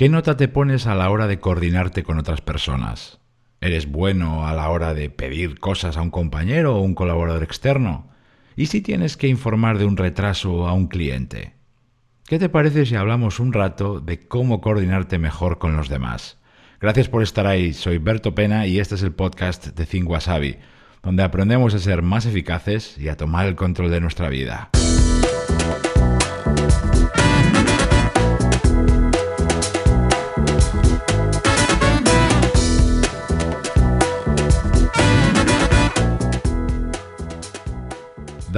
¿Qué nota te pones a la hora de coordinarte con otras personas? ¿Eres bueno a la hora de pedir cosas a un compañero o un colaborador externo? ¿Y si tienes que informar de un retraso a un cliente? ¿Qué te parece si hablamos un rato de cómo coordinarte mejor con los demás? Gracias por estar ahí, soy Berto Pena y este es el podcast de Think donde aprendemos a ser más eficaces y a tomar el control de nuestra vida.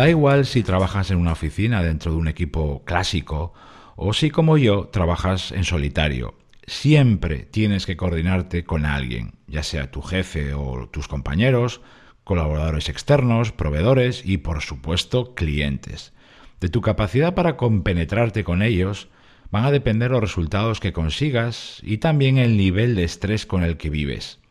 Da igual si trabajas en una oficina dentro de un equipo clásico o si como yo trabajas en solitario. Siempre tienes que coordinarte con alguien, ya sea tu jefe o tus compañeros, colaboradores externos, proveedores y por supuesto clientes. De tu capacidad para compenetrarte con ellos van a depender los resultados que consigas y también el nivel de estrés con el que vives.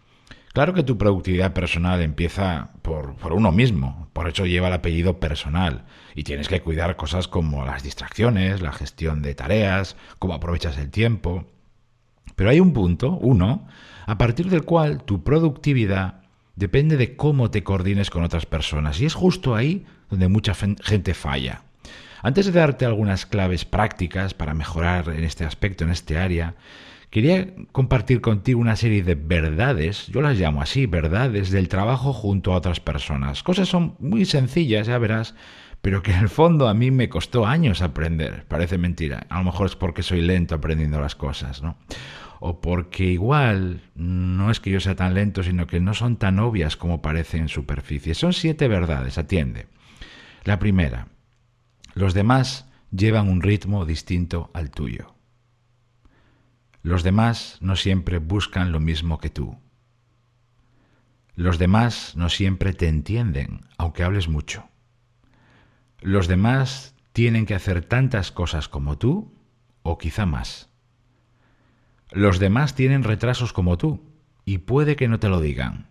Claro que tu productividad personal empieza por, uno mismo, por eso lleva el apellido personal, y tienes que cuidar cosas como las distracciones, la gestión de tareas, cómo aprovechas el tiempo. Pero hay un punto, uno, a partir del cual tu productividad depende de cómo te coordines con otras personas, y es justo ahí donde mucha gente falla. Antes de darte algunas claves prácticas para mejorar en este aspecto, en este área, Quería compartir contigo una serie de verdades, yo las llamo así, verdades del trabajo junto a otras personas. Cosas son muy sencillas, ya verás, pero que en el fondo a mí me costó años aprender. Parece mentira. A lo mejor es porque soy lento aprendiendo las cosas, ¿no? O porque igual no es que yo sea tan lento, sino que no son tan obvias como parecen en superficie. Son siete verdades, atiende. La primera, los demás llevan un ritmo distinto al tuyo. Los demás no siempre buscan lo mismo que tú. Los demás no siempre te entienden, aunque hables mucho. Los demás tienen que hacer tantas cosas como tú, o quizá más. Los demás tienen retrasos como tú, y puede que no te lo digan.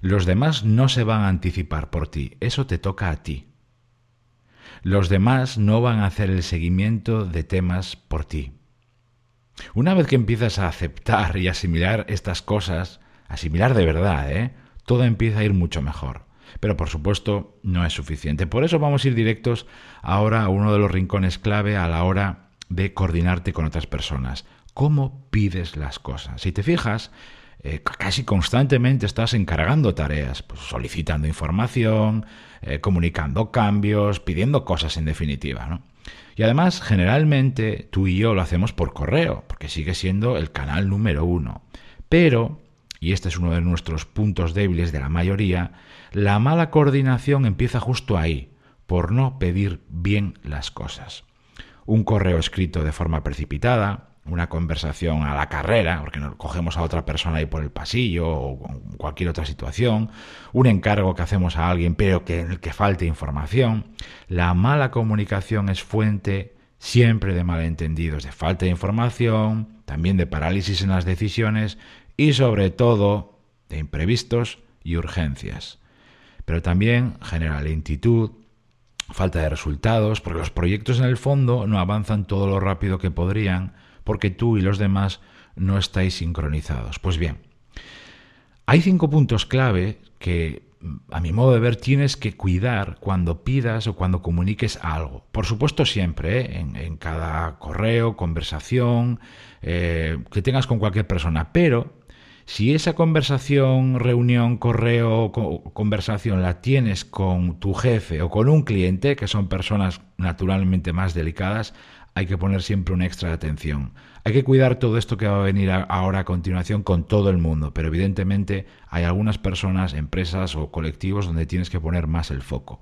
Los demás no se van a anticipar por ti, eso te toca a ti. Los demás no van a hacer el seguimiento de temas por ti. Una vez que empiezas a aceptar y asimilar estas cosas, asimilar de verdad, ¿eh? todo empieza a ir mucho mejor. Pero por supuesto no es suficiente. Por eso vamos a ir directos ahora a uno de los rincones clave a la hora de coordinarte con otras personas. ¿Cómo pides las cosas? Si te fijas, eh, casi constantemente estás encargando tareas, pues, solicitando información, eh, comunicando cambios, pidiendo cosas en definitiva. ¿no? Y además, generalmente tú y yo lo hacemos por correo, porque sigue siendo el canal número uno. Pero, y este es uno de nuestros puntos débiles de la mayoría, la mala coordinación empieza justo ahí, por no pedir bien las cosas. Un correo escrito de forma precipitada, una conversación a la carrera, porque nos cogemos a otra persona ahí por el pasillo o cualquier otra situación, un encargo que hacemos a alguien pero que en el que falte información. La mala comunicación es fuente siempre de malentendidos, de falta de información, también de parálisis en las decisiones y sobre todo de imprevistos y urgencias. Pero también genera lentitud, falta de resultados, porque los proyectos en el fondo no avanzan todo lo rápido que podrían, porque tú y los demás no estáis sincronizados. Pues bien, hay cinco puntos clave que, a mi modo de ver, tienes que cuidar cuando pidas o cuando comuniques algo. Por supuesto, siempre, ¿eh? en, cada correo, conversación, eh, que tengas con cualquier persona, pero si esa conversación, reunión, correo, conversación la tienes con tu jefe o con un cliente, que son personas naturalmente más delicadas, hay que poner siempre un extra de atención. Hay que cuidar todo esto que va a venir ahora a continuación con todo el mundo, pero evidentemente hay algunas personas, empresas o colectivos donde tienes que poner más el foco.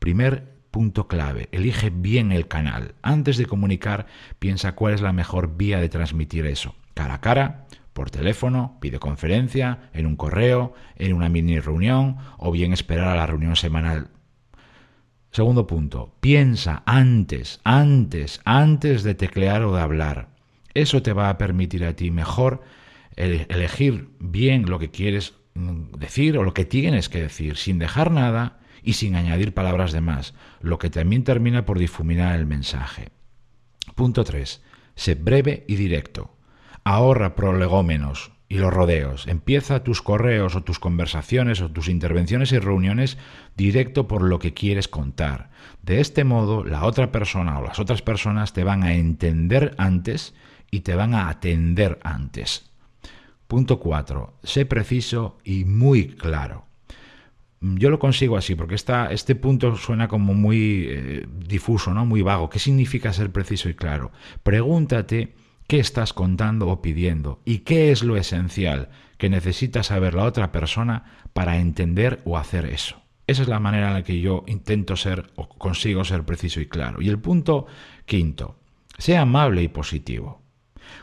Primer punto clave, elige bien el canal. Antes de comunicar, piensa cuál es la mejor vía de transmitir eso. Cara a cara, por teléfono, videoconferencia, en un correo, en una mini reunión o bien esperar a la reunión semanal Segundo punto, piensa antes, antes, antes de teclear o de hablar. Eso te va a permitir a ti mejor elegir bien lo que quieres mm, decir o lo que tienes que decir, sin dejar nada y sin añadir palabras de más, lo que también termina por difuminar el mensaje. Punto 3. Sé breve y directo. Ahorra prolegómenos y los rodeos. Empieza tus correos o tus conversaciones o tus intervenciones y reuniones directo por lo que quieres contar. De este modo, la otra persona o las otras personas te van a entender antes y te van a atender antes. Punto 4. Sé preciso y muy claro. Yo lo consigo así, porque esta, este punto suena como muy eh, difuso, ¿no? muy vago. ¿Qué significa ser preciso y claro? Pregúntate qué estás contando o pidiendo y qué es lo esencial que necesita saber la otra persona para entender o hacer eso. Esa es la manera en la que yo intento ser o consigo ser preciso y claro. Y el punto quinto, sea amable y positivo.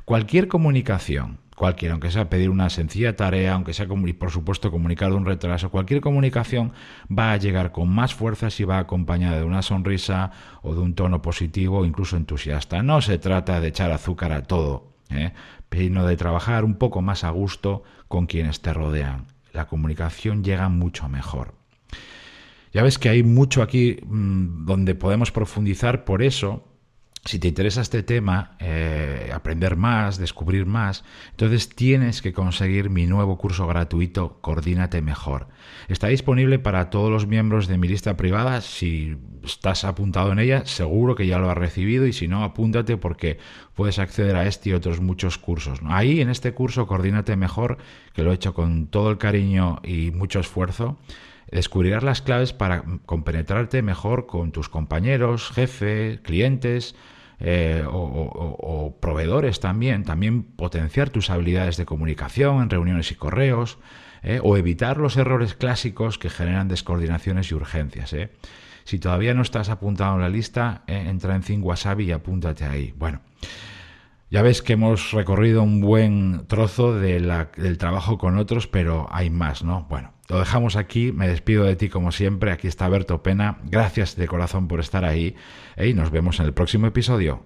Cualquier comunicación, cualquiera, aunque sea pedir una sencilla tarea, aunque sea, por supuesto, comunicar un retraso, cualquier comunicación va a llegar con más fuerza si va acompañada de una sonrisa o de un tono positivo, incluso entusiasta. No se trata de echar azúcar a todo, ¿eh? sino de trabajar un poco más a gusto con quienes te rodean. La comunicación llega mucho mejor. Ya ves que hay mucho aquí mm, donde podemos profundizar, por eso si te interesa este tema, eh, aprender más, descubrir más, entonces tienes que conseguir mi nuevo curso gratuito Coordínate Mejor. Está disponible para todos los miembros de mi lista privada. Si estás apuntado en ella, seguro que ya lo has recibido y si no, apúntate porque puedes acceder a este y otros muchos cursos. Ahí, en este curso Coordínate Mejor, que lo he hecho con todo el cariño y mucho esfuerzo, descubrirás las claves para compenetrarte mejor con tus compañeros, jefes, clientes eh, o, proveedores también, también potenciar tus habilidades de comunicación en reuniones y correos, eh, o evitar los errores clásicos que generan descoordinaciones y urgencias. Eh. Si todavía no estás apuntado en la lista, entra en Think y apúntate ahí. Bueno. Ya ves que hemos recorrido un buen trozo del trabajo con otros, pero hay más, ¿no? Bueno, lo dejamos aquí, me despido de ti como siempre, aquí está Berto Pena, gracias de corazón por estar ahí y nos vemos en el próximo episodio.